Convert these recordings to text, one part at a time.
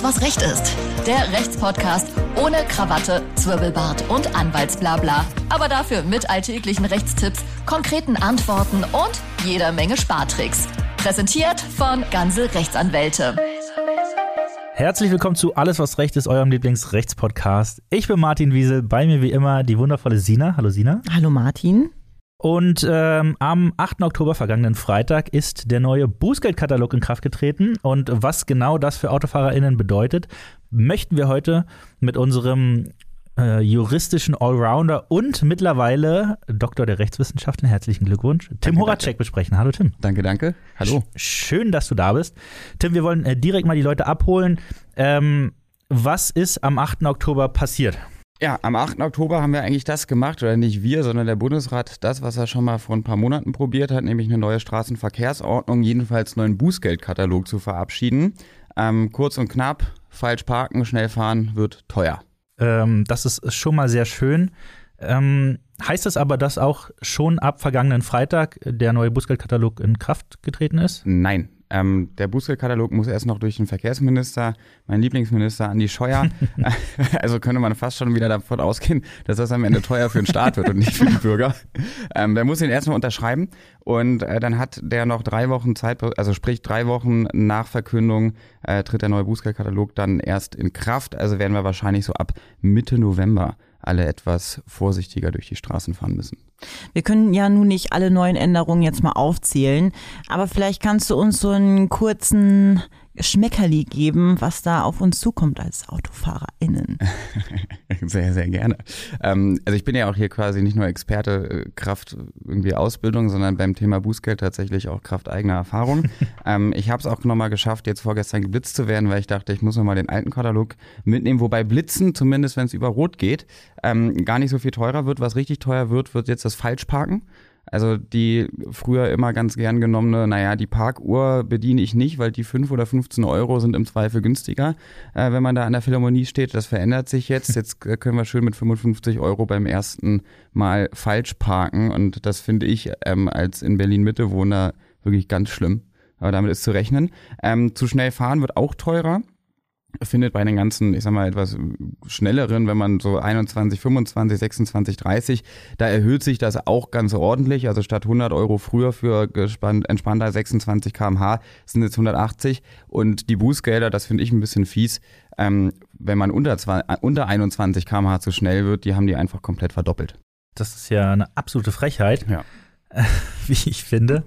Alles, was Recht ist. Der Rechtspodcast ohne Krawatte, Zwirbelbart und Anwaltsblabla. Aber dafür mit alltäglichen Rechtstipps, konkreten Antworten und jeder Menge Spartricks. Präsentiert von Ganze Rechtsanwälte. Herzlich willkommen zu Alles, was Recht ist, eurem Lieblingsrechtspodcast. Ich bin Martin Wiesel, bei mir wie immer die wundervolle Sina. Hallo Sina. Hallo Martin. Und ähm, am 8. Oktober, vergangenen Freitag, ist der neue Bußgeldkatalog in Kraft getreten. Und was genau das für AutofahrerInnen bedeutet, möchten wir heute mit unserem äh, juristischen Allrounder und mittlerweile Doktor der Rechtswissenschaften, herzlichen Glückwunsch, Tim Danke, Horacek besprechen. Hallo Tim. Danke, danke. Hallo. Sch schön, dass du da bist. Tim, wir wollen äh, direkt mal die Leute abholen. Ähm, was ist am 8. Oktober passiert? Ja, am 8. Oktober haben wir eigentlich das gemacht, oder nicht wir, sondern der Bundesrat, das, was er schon mal vor ein paar Monaten probiert hat, nämlich eine neue Straßenverkehrsordnung, jedenfalls einen neuen Bußgeldkatalog zu verabschieden. Ähm, kurz und knapp, falsch parken, schnell fahren wird teuer. Ähm, das ist schon mal sehr schön. Ähm, heißt das aber, dass auch schon ab vergangenen Freitag der neue Bußgeldkatalog in Kraft getreten ist? Nein, ähm, der Bußgeldkatalog muss erst noch durch den Verkehrsminister, mein Lieblingsminister Andi Scheuer. also könnte man fast schon wieder davon ausgehen, dass das am Ende teuer für den Staat wird und nicht für die Bürger. Ähm, der muss ihn erst noch unterschreiben und äh, dann hat der noch drei Wochen Zeit, also sprich drei Wochen nach Verkündung äh, tritt der neue Bußgeldkatalog dann erst in Kraft. Also werden wir wahrscheinlich so ab Mitte November alle etwas vorsichtiger durch die Straßen fahren müssen. Wir können ja nun nicht alle neuen Änderungen jetzt mal aufzählen, aber vielleicht kannst du uns so einen kurzen Schmeckerli geben, was da auf uns zukommt als AutofahrerInnen. sehr, sehr gerne. Ähm, also ich bin ja auch hier quasi nicht nur Experte äh, Kraft irgendwie Ausbildung, sondern beim Thema Bußgeld tatsächlich auch Kraft eigener Erfahrung. ähm, ich habe es auch nochmal geschafft, jetzt vorgestern geblitzt zu werden, weil ich dachte, ich muss nochmal den alten Katalog mitnehmen. Wobei Blitzen, zumindest wenn es über Rot geht, ähm, gar nicht so viel teurer wird. Was richtig teuer wird, wird jetzt das Falschparken. Also die früher immer ganz gern genommene, naja, die Parkuhr bediene ich nicht, weil die 5 oder 15 Euro sind im Zweifel günstiger, äh, wenn man da an der Philharmonie steht. Das verändert sich jetzt. Jetzt können wir schön mit 55 Euro beim ersten Mal falsch parken. Und das finde ich ähm, als in Berlin Mitte Wohner wirklich ganz schlimm. Aber damit ist zu rechnen. Ähm, zu schnell fahren wird auch teurer findet bei den ganzen, ich sag mal, etwas schnelleren, wenn man so 21, 25, 26, 30, da erhöht sich das auch ganz ordentlich. Also statt 100 Euro früher für gespannt, entspannter 26 kmh sind jetzt 180. Und die Bußgelder, das finde ich ein bisschen fies, ähm, wenn man unter, zwei, unter 21 kmh zu schnell wird, die haben die einfach komplett verdoppelt. Das ist ja eine absolute Frechheit. Ja. wie ich finde.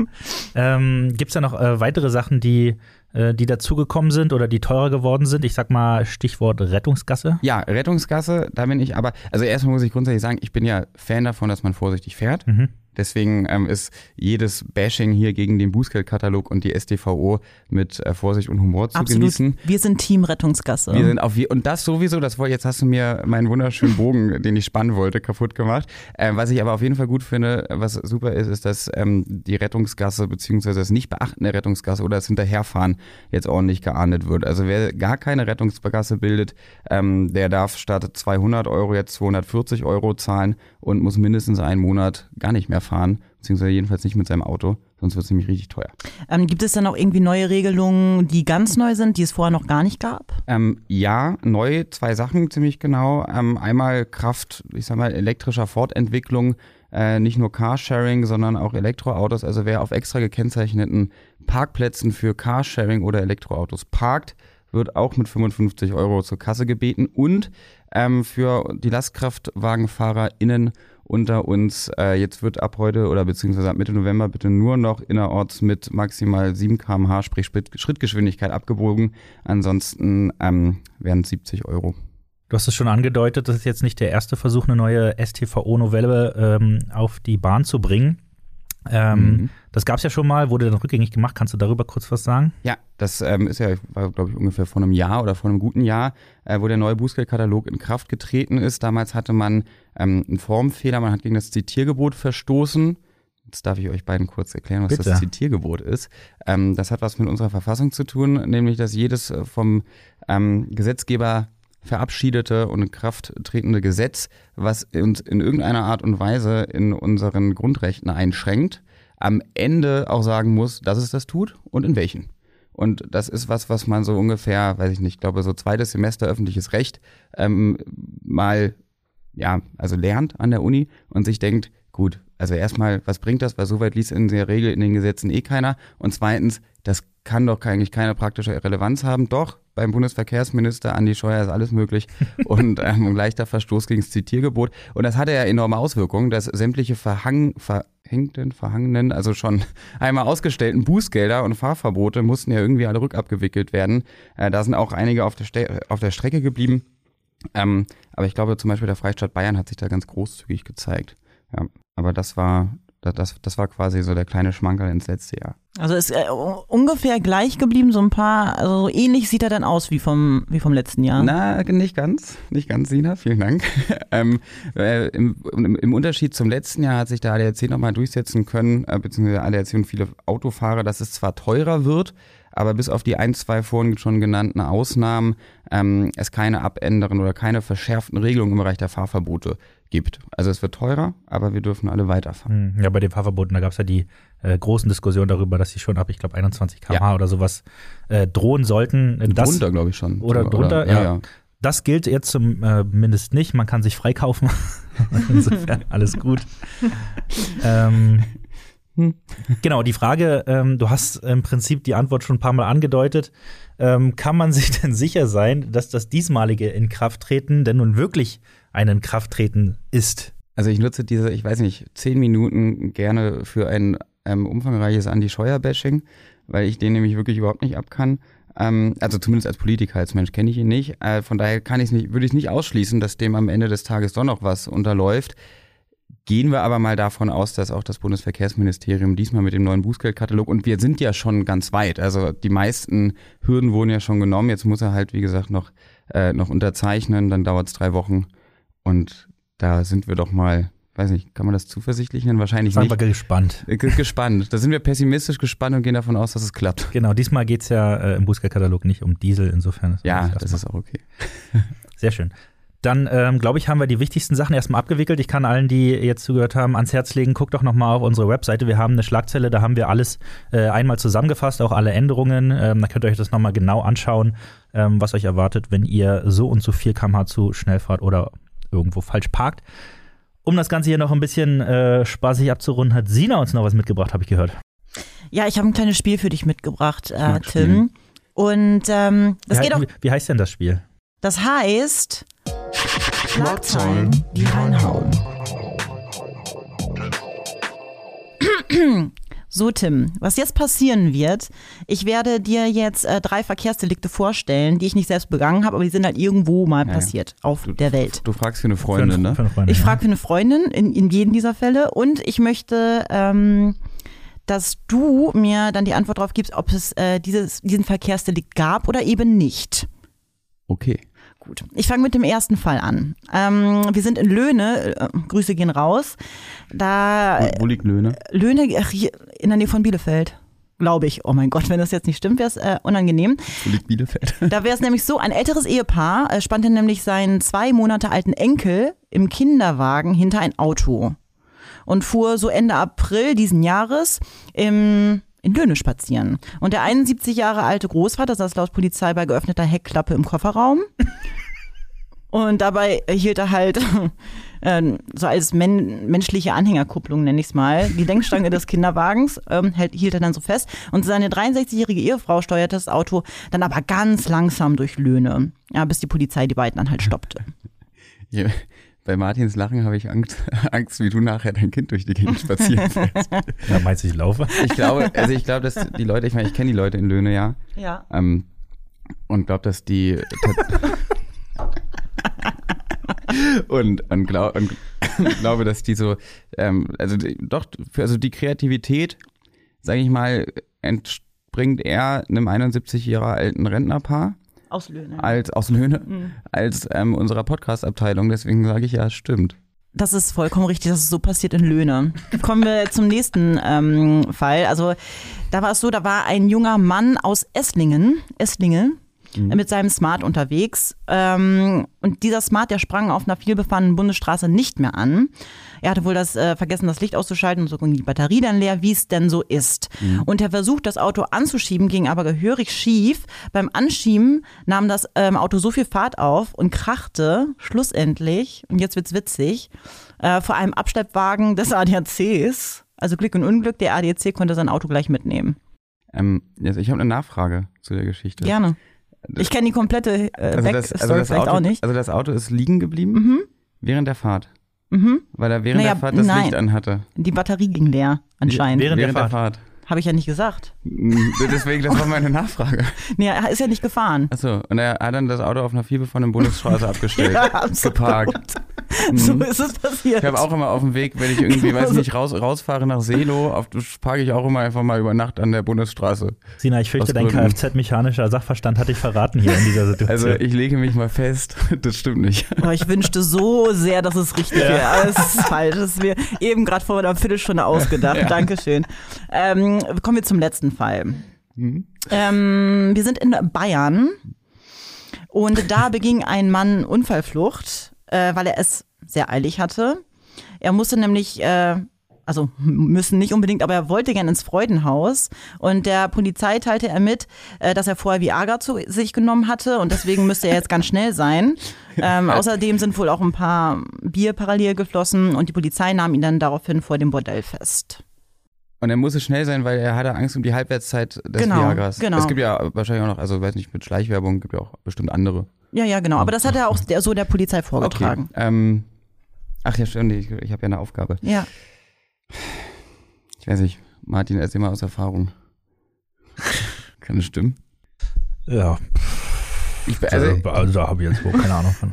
ähm, Gibt es da noch äh, weitere Sachen, die äh, die dazugekommen sind oder die teurer geworden sind? Ich sag mal Stichwort Rettungsgasse. Ja, Rettungsgasse, da bin ich aber, also erstmal muss ich grundsätzlich sagen, ich bin ja Fan davon, dass man vorsichtig fährt. Mhm. Deswegen ähm, ist jedes Bashing hier gegen den Bußgeldkatalog und die StVO mit äh, Vorsicht und Humor zu Absolut. genießen. Wir sind Team Rettungsgasse. Wir sind auf und das sowieso, das wollte jetzt hast du mir meinen wunderschönen Bogen, den ich spannen wollte, kaputt gemacht. Äh, was ich aber auf jeden Fall gut finde, was super ist, ist, dass ähm, die Rettungsgasse beziehungsweise das Nicht-Beachten der Rettungsgasse oder das Hinterherfahren jetzt ordentlich geahndet wird. Also wer gar keine Rettungsgasse bildet, ähm, der darf statt 200 Euro jetzt 240 Euro zahlen und muss mindestens einen Monat gar nicht mehr fahren, beziehungsweise jedenfalls nicht mit seinem Auto, sonst wird es nämlich richtig teuer. Ähm, gibt es dann auch irgendwie neue Regelungen, die ganz neu sind, die es vorher noch gar nicht gab? Ähm, ja, neu zwei Sachen ziemlich genau. Ähm, einmal Kraft, ich sag mal, elektrischer Fortentwicklung, äh, nicht nur Carsharing, sondern auch Elektroautos. Also wer auf extra gekennzeichneten Parkplätzen für Carsharing oder Elektroautos parkt, wird auch mit 55 Euro zur Kasse gebeten und ähm, für die LastkraftwagenfahrerInnen unter uns. Äh, jetzt wird ab heute oder beziehungsweise ab Mitte November bitte nur noch innerorts mit maximal 7 km/h, sprich Schrittgeschwindigkeit abgebogen. Ansonsten ähm, wären es 70 Euro. Du hast es schon angedeutet, das ist jetzt nicht der erste Versuch, eine neue STVO-Novelle ähm, auf die Bahn zu bringen. Ähm, mhm. Das gab es ja schon mal, wurde dann rückgängig gemacht. Kannst du darüber kurz was sagen? Ja, das ähm, ist ja, war glaube ich ungefähr vor einem Jahr oder vor einem guten Jahr, äh, wo der neue Bußgeldkatalog in Kraft getreten ist. Damals hatte man ähm, einen Formfehler, man hat gegen das Zitiergebot verstoßen. Jetzt darf ich euch beiden kurz erklären, was Bitte. das Zitiergebot ist. Ähm, das hat was mit unserer Verfassung zu tun, nämlich dass jedes äh, vom ähm, Gesetzgeber verabschiedete und in Kraft tretende Gesetz, was uns in irgendeiner Art und Weise in unseren Grundrechten einschränkt, am Ende auch sagen muss, dass es das tut und in welchen. Und das ist was, was man so ungefähr, weiß ich nicht, glaube so zweites Semester öffentliches Recht ähm, mal, ja, also lernt an der Uni und sich denkt, gut, also erstmal, was bringt das? Weil soweit liest in der Regel in den Gesetzen eh keiner. Und zweitens, das kann doch eigentlich keine praktische Relevanz haben. Doch, beim Bundesverkehrsminister Andi Scheuer ist alles möglich und ähm, ein leichter Verstoß gegen das Zitiergebot. Und das hatte ja enorme Auswirkungen, dass sämtliche verhang, verhängten, verhangenen, also schon einmal ausgestellten Bußgelder und Fahrverbote mussten ja irgendwie alle rückabgewickelt werden. Äh, da sind auch einige auf der, Ste auf der Strecke geblieben. Ähm, aber ich glaube zum Beispiel der Freistaat Bayern hat sich da ganz großzügig gezeigt. Ja, aber das war das, das war quasi so der kleine Schmankerl ins letzte Jahr. Also ist äh, ungefähr gleich geblieben, so ein paar, also ähnlich sieht er dann aus wie vom, wie vom letzten Jahr. Na, nicht ganz, nicht ganz, Sina, vielen Dank. ähm, äh, im, im, Unterschied zum letzten Jahr hat sich der ADAC nochmal durchsetzen können, äh, beziehungsweise ADAC und viele Autofahrer, dass es zwar teurer wird, aber bis auf die ein, zwei vorhin schon genannten Ausnahmen ähm, es keine abändern oder keine verschärften Regelungen im Bereich der Fahrverbote gibt. Also es wird teurer, aber wir dürfen alle weiterfahren. Hm, ja, bei den Fahrverboten, da gab es ja die äh, großen Diskussionen darüber, dass sie schon ab, ich glaube, 21 km/h ja. oder sowas äh, drohen sollten. Das, drunter, glaube ich schon. Oder drunter, oder, ja. ja. Das gilt jetzt zumindest äh, nicht. Man kann sich freikaufen. Insofern alles gut. ähm, hm. Genau, die Frage, ähm, du hast im Prinzip die Antwort schon ein paar Mal angedeutet. Ähm, kann man sich denn sicher sein, dass das diesmalige Inkrafttreten denn nun wirklich ein Inkrafttreten ist? Also ich nutze diese, ich weiß nicht, zehn Minuten gerne für ein ähm, umfangreiches Anti-Scheuer-Bashing, weil ich den nämlich wirklich überhaupt nicht abkann. Ähm, also zumindest als Politiker, als Mensch kenne ich ihn nicht. Äh, von daher kann ich nicht, würde ich nicht ausschließen, dass dem am Ende des Tages doch noch was unterläuft. Gehen wir aber mal davon aus, dass auch das Bundesverkehrsministerium diesmal mit dem neuen Bußgeldkatalog und wir sind ja schon ganz weit. Also die meisten Hürden wurden ja schon genommen. Jetzt muss er halt, wie gesagt, noch, äh, noch unterzeichnen. Dann dauert es drei Wochen. Und da sind wir doch mal, weiß nicht, kann man das zuversichtlich nennen? Wahrscheinlich nicht. Wir gespannt. Äh, gespannt. Da sind wir pessimistisch gespannt und gehen davon aus, dass es klappt. Genau, diesmal geht es ja äh, im Bußgeldkatalog nicht um Diesel, insofern. Ja, das ist auch okay. Sehr schön. Dann, ähm, glaube ich, haben wir die wichtigsten Sachen erstmal abgewickelt. Ich kann allen, die jetzt zugehört haben, ans Herz legen, guckt doch nochmal auf unsere Webseite. Wir haben eine Schlagzelle, da haben wir alles äh, einmal zusammengefasst, auch alle Änderungen. Ähm, da könnt ihr euch das nochmal genau anschauen, ähm, was euch erwartet, wenn ihr so und so viel kmh zu schnell fahrt oder irgendwo falsch parkt. Um das Ganze hier noch ein bisschen äh, spaßig abzurunden, hat Sina uns noch was mitgebracht, habe ich gehört. Ja, ich habe ein kleines Spiel für dich mitgebracht, äh, Tim. Und ähm, das wie, geht auch. Wie, wie heißt denn das Spiel? Das heißt Schlagzeilen, die reinhauen. So, Tim, was jetzt passieren wird, ich werde dir jetzt äh, drei Verkehrsdelikte vorstellen, die ich nicht selbst begangen habe, aber die sind halt irgendwo mal ja, passiert ja. auf du, der Welt. Du fragst für eine Freundin, ne? Für eine Freundin, ich frage für eine Freundin in, in jedem dieser Fälle und ich möchte, ähm, dass du mir dann die Antwort darauf gibst, ob es äh, dieses, diesen Verkehrsdelikt gab oder eben nicht. Okay. Gut, ich fange mit dem ersten Fall an. Ähm, wir sind in Löhne, äh, Grüße gehen raus. Da, wo, wo liegt Löhne? Löhne ach, hier, in der Nähe von Bielefeld. Glaube ich. Oh mein Gott, wenn das jetzt nicht stimmt, wäre es äh, unangenehm. Liegt Bielefeld? Da wäre es nämlich so, ein älteres Ehepaar äh, spannte nämlich seinen zwei Monate alten Enkel im Kinderwagen hinter ein Auto und fuhr so Ende April diesen Jahres im in Löhne spazieren. Und der 71 Jahre alte Großvater saß laut Polizei bei geöffneter Heckklappe im Kofferraum. Und dabei hielt er halt äh, so als men menschliche Anhängerkupplung, nenne ich es mal, die Lenkstange des Kinderwagens ähm, hält, hielt er dann so fest. Und seine 63-jährige Ehefrau steuerte das Auto dann aber ganz langsam durch Löhne, ja, bis die Polizei die beiden dann halt stoppte. Ja, bei Martins Lachen habe ich Angst, Angst, wie du nachher dein Kind durch die Gegend spazieren fährst. Ja, meinst du, ich laufe? Ich glaube, also ich glaube, dass die Leute, ich meine, ich kenne die Leute in Löhne, ja. Ja. Ähm, und glaube, dass die und, und, glaub, und glaube, dass die so, ähm, also die, doch, für, also die Kreativität, sage ich mal, entspringt eher einem 71 Jahre alten Rentnerpaar aus Löhne. Als, aus Löhne, mhm. als ähm, unserer Podcast-Abteilung. Deswegen sage ich ja, es stimmt. Das ist vollkommen richtig, dass es so passiert in Löhne. Kommen wir zum nächsten ähm, Fall. Also da war es so, da war ein junger Mann aus Esslingen, Esslingen, mit seinem Smart unterwegs. Ähm, und dieser Smart, der sprang auf einer vielbefahrenen Bundesstraße nicht mehr an. Er hatte wohl das äh, vergessen, das Licht auszuschalten und so ging die Batterie dann leer, wie es denn so ist. Und der Versuch, das Auto anzuschieben, ging aber gehörig schief. Beim Anschieben nahm das ähm, Auto so viel Fahrt auf und krachte schlussendlich, und jetzt wird's witzig, äh, vor einem Abschleppwagen des ADACs. Also Glück und Unglück, der ADAC konnte sein Auto gleich mitnehmen. Ähm, jetzt, ich habe eine Nachfrage zu der Geschichte. Gerne. Ich kenne die komplette äh, Also das, Backstory also, das vielleicht Auto, auch nicht. also das Auto ist liegen geblieben Mhm. während der Fahrt, Mhm. weil er während Naja, der Fahrt das nein. Licht anhatte. Die Batterie ging leer, anscheinend. Während der während der Fahrt. Fahrt. Habe ich ja nicht gesagt. Mm, Deswegen, das war meine Nachfrage. Nee, er ist ja nicht gefahren. Achso, und er hat dann das Auto auf einer vielbefahrenen Bundesstraße abgestellt. absolut. geparkt. So Mhm. ist es passiert. Ich habe auch immer auf dem Weg, wenn ich irgendwie, weiß nicht, raus, rausfahre nach Selo, auf, parke ich auch immer einfach mal über Nacht an der Bundesstraße. Sina, ich fürchte, dein. Kfz-mechanischer Sachverstand hat dich verraten hier in dieser Situation. Also ich lege mich mal fest, das stimmt nicht. Aber ich wünschte so sehr, dass es richtig wäre. Aber es ist falsch. Das ist mir eben gerade vor einer Viertelstunde ausgedacht. Dankeschön. Ähm, kommen wir zum letzten Fall. Mhm. Ähm, wir sind in Bayern und da beging ein Mann Unfallflucht, äh, weil er es sehr eilig hatte. Er musste nämlich, äh, also müssen nicht unbedingt, aber er wollte gern ins Freudenhaus und der Polizei teilte er mit, äh, dass er vorher Viagra zu sich genommen hatte und deswegen müsste er jetzt ganz schnell sein. Ähm, außerdem sind wohl auch ein paar Bier parallel geflossen und die Polizei nahm ihn dann daraufhin vor dem Bordell fest. Und er musste schnell sein, weil er hatte Angst um die Halbwertszeit des Genau, Viagras. genau. Es gibt ja wahrscheinlich auch noch, also weiß nicht, mit Schleichwerbung gibt ja auch bestimmt andere. Ja, ja, genau. Aber das hat er auch der, so der Polizei vorgetragen. Ähm, ach ja, stimmt, ich, ich habe ja eine Aufgabe. Ja. Ich weiß nicht, Martin, erzähl mal aus Erfahrung. Kann das stimmen? ja, Ich, bin- also, also, also da habe ich jetzt wohl keine Ahnung von.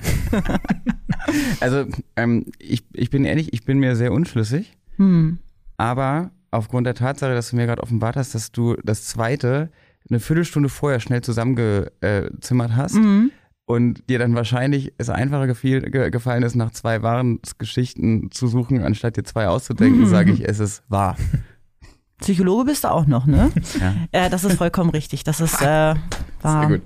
also ähm, ich, ich bin ehrlich, ich bin mir sehr unschlüssig, Hm. aber aufgrund der Tatsache, dass du mir gerade offenbart hast, dass du das zweite eine Viertelstunde vorher schnell zusammengezimmert hast Mhm. und dir dann wahrscheinlich es einfacher gefiel, ge, gefallen ist, nach zwei wahren Geschichten zu suchen, anstatt dir zwei auszudenken, Mhm. sage ich, es ist wahr. Psychologe bist du auch noch, ne? Ja, äh, das ist vollkommen richtig. Das ist äh, wahr. sehr gut.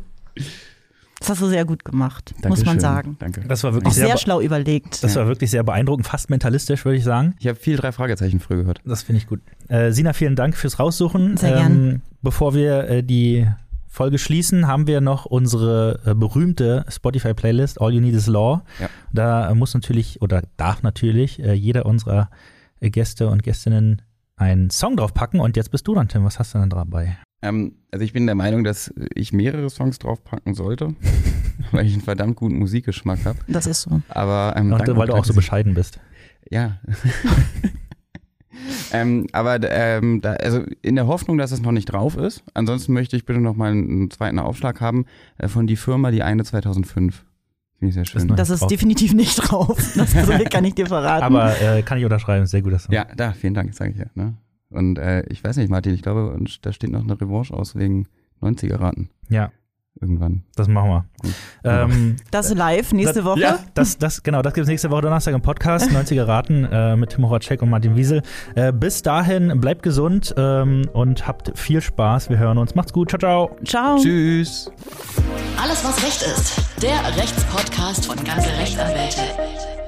Das hast du sehr gut gemacht, muss man Dankeschön. sagen. Danke. Das war Auch wirklich sehr, sehr, schlau überlegt. das war wirklich sehr beeindruckend, fast mentalistisch, würde ich sagen. Ich habe viel drei Fragezeichen früh gehört. Das finde ich gut. Äh, Sina, vielen Dank fürs Raussuchen. Sehr gern. Ähm, bevor wir äh, die Folge schließen, haben wir noch unsere äh, berühmte Spotify-Playlist All You Need Is Law. Ja. Da muss natürlich oder darf natürlich äh, jeder unserer äh, Gäste und Gästinnen einen Song draufpacken. Und jetzt bist du dann, Tim. Was hast du denn dabei? Ähm, also ich bin der Meinung, dass ich mehrere Songs draufpacken sollte, weil ich einen verdammt guten Musikgeschmack habe. Das ist so. Aber ähm, Und, weil du auch so dass bescheiden bist. Ja. ähm, aber ähm, da, also in der Hoffnung, dass es noch nicht drauf ist. Ansonsten möchte ich bitte noch mal einen zweiten Aufschlag haben äh, von die Firma, die eine 2005. Finde ich sehr schön. noch- Das ist drauf. definitiv nicht drauf. Das kann ich dir verraten. Aber äh, kann ich unterschreiben. Sehr guter Song. ja, da, vielen Dank, sage ich ja. Ne? Und äh, ich weiß nicht, Martin, ich glaube, da steht noch eine Revanche aus wegen 90er-Raten Ja, irgendwann. das machen wir. Ähm, das live nächste das, Woche. Ja, das, das, genau, das gibt es nächste Woche Donnerstag im Podcast, 90er Raten äh, mit Tim Horacek und Martin Wiesel. Äh, bis dahin, bleibt gesund ähm, und habt viel Spaß. Wir hören uns. Macht's gut. Ciao, ciao. Ciao. Tschüss. Alles, was Recht ist. Der Rechtspodcast von ganze Rechtsanwälte.